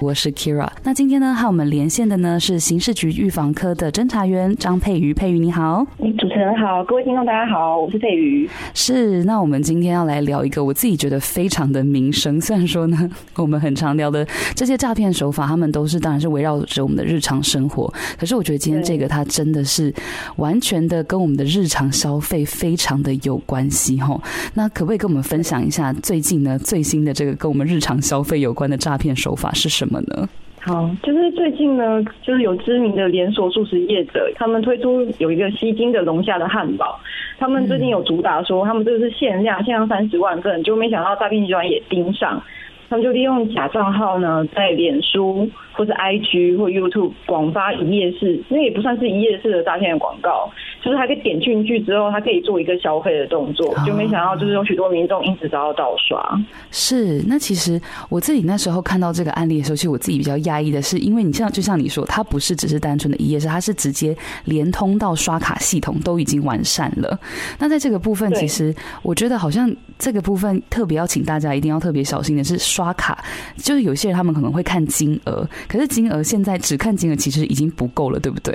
我是 Kira。那今天呢，和我们连线的呢是刑事局预防科的侦查员张佩瑜。佩瑜你好，主持人好，各位听众大家好，我是佩瑜。是，那我们今天要来聊一个我自己觉得非常的民生，虽然说呢，我们很常聊的这些诈骗手法，他们都是当然是围绕着我们的日常生活。可是我觉得今天这个它真的是完全的跟我们的日常消费非常的有关系吼。那可不可以跟我们分享一下最近呢最新的这个跟我们日常消费有关的诈骗手法是什么呢？好，就是最近呢，就是有知名的连锁素食业者，他们推出有一个吸金的龙虾的汉堡，他们最近有主打说他们这个是限量，限量三十万份，就没想到诈骗集团也盯上，他们就利用假账号呢，在脸书或是 IG 或 YouTube 广发一页式，那也不算是一页式的诈骗广告。就是他可以点进去之后，他可以做一个消费的动作，就没想到就是有许多民众因此遭到盗刷。是，那其实我自己那时候看到这个案例的时候，其实我自己比较压抑的是，因为你像就像你说，它不是只是单纯的一页式，它是直接连通到刷卡系统都已经完善了。那在这个部分，其实我觉得好像这个部分特别要请大家一定要特别小心的是，刷卡就是有些人他们可能会看金额，可是金额现在只看金额其实已经不够了，对不对？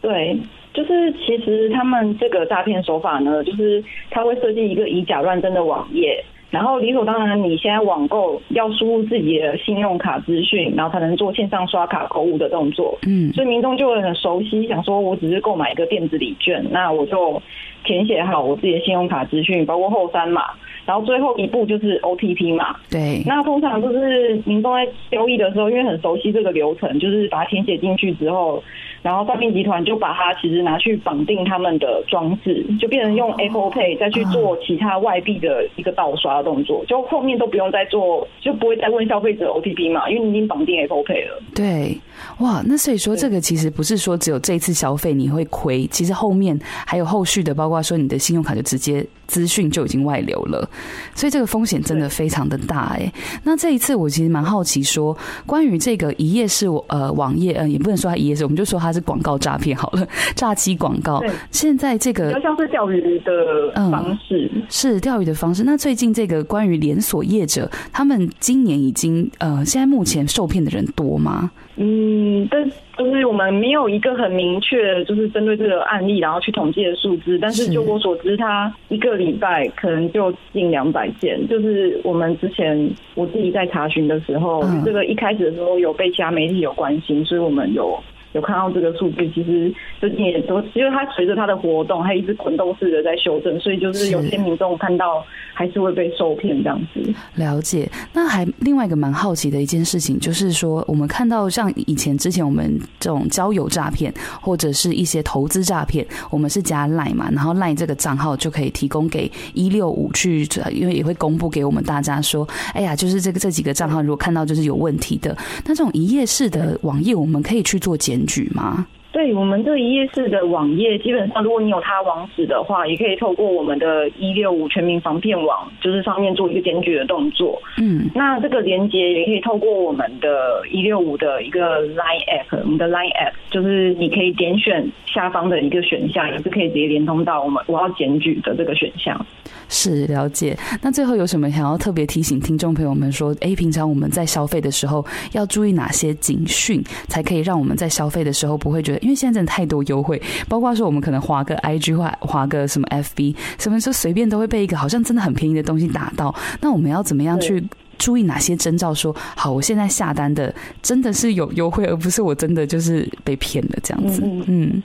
对。就是其实他们这个诈骗手法呢，就是他会设计一个以假乱真的网页，然后理所当然你现在网购要输入自己的信用卡资讯，然后才能做线上刷卡购物的动作。嗯，所以民众就会很熟悉，想说我只是购买一个电子礼券，那我就填写好我自己的信用卡资讯，包括后三码，然后最后一步就是 OTP 嘛。对，那通常就是民众在交易的时候，因为很熟悉这个流程，就是把它填写进去之后。然后诈骗集团就把它其实拿去绑定他们的装置，就变成用 Apple Pay 再去做其他外币的一个盗刷的动作，就后面都不用再做，就不会再问消费者 OTP 嘛，因为你已经绑定 Apple Pay 了。对，哇，那所以说这个其实不是说只有这一次消费你会亏，其实后面还有后续的，包括说你的信用卡就直接资讯就已经外流了，所以这个风险真的非常的大哎。那这一次我其实蛮好奇说，关于这个一页式呃网页，嗯，也不能说它一页式，我们就说它。它是广告诈骗好了，诈欺广告。现在这个比较像是钓鱼的方式，是钓鱼的方式。那最近这个关于连锁业者，他们今年已经呃，现在目前受骗的人多吗？嗯，但就是我们没有一个很明确，就是针对这个案例然后去统计的数字。但是就我所知，他一个礼拜可能就近两百件。就是我们之前我自己在查询的时候，这个一开始的时候有被其他媒体有关心，所以我们有。有看到这个数据，其实最近也都，因为它随着它的活动，它一直滚动式的在修正，所以就是有些民众看到还是会被受骗这样子。了解。那还另外一个蛮好奇的一件事情，就是说我们看到像以前之前我们这种交友诈骗或者是一些投资诈骗，我们是加 Line 嘛，然后 Line 这个账号就可以提供给一六五去，因为也会公布给我们大家说，哎呀，就是这个这几个账号如果看到就是有问题的，那这种一页式的网页，我们可以去做检。检举吗？对，我们这一页式的网页，基本上如果你有它网址的话，也可以透过我们的一六五全民防骗网，就是上面做一个检举的动作。嗯，那这个连接也可以透过我们的一六五的一个 Line App，我们的 Line App 就是你可以点选下方的一个选项，也是可以直接连通到我们我要检举的这个选项。是了解。那最后有什么想要特别提醒听众朋友们说？哎，平常我们在消费的时候要注意哪些警讯，才可以让我们在消费的时候不会觉得，因为现在真的太多优惠，包括说我们可能划个 IG 或划个什么 FB，什么时候随便都会被一个好像真的很便宜的东西打到。那我们要怎么样去注意哪些征兆说？说好，我现在下单的真的是有优惠，而不是我真的就是被骗了这样子。嗯。嗯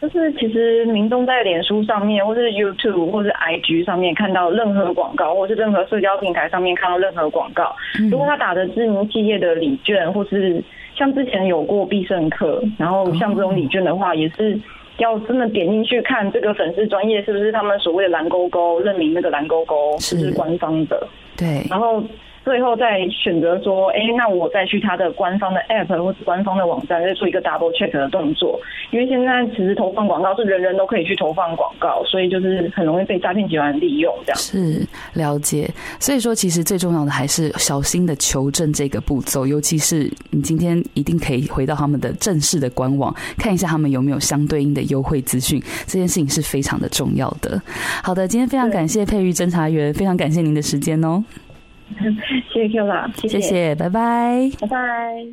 就是其实民众在脸书上面，或是 YouTube 或是 IG 上面看到任何广告，或是任何社交平台上面看到任何广告，如果他打的知名企业的礼券，或是像之前有过必胜客，然后像这种礼券的话，也是要真的点进去看这个粉丝专业是不是他们所谓的蓝勾勾认明那个蓝勾勾是不是官方的，对，然后。最后再选择说，哎，那我再去他的官方的 App 或者官方的网站，再做一个 double check 的动作。因为现在其实投放广告是人人都可以去投放广告，所以就是很容易被诈骗集团利用这样。是了解，所以说其实最重要的还是小心的求证这个步骤，尤其是你今天一定可以回到他们的正式的官网，看一下他们有没有相对应的优惠资讯，这件事情是非常的重要的。好的，今天非常感谢佩玉侦查员，非常感谢您的时间哦。谢谢谢，谢谢，拜拜，拜拜。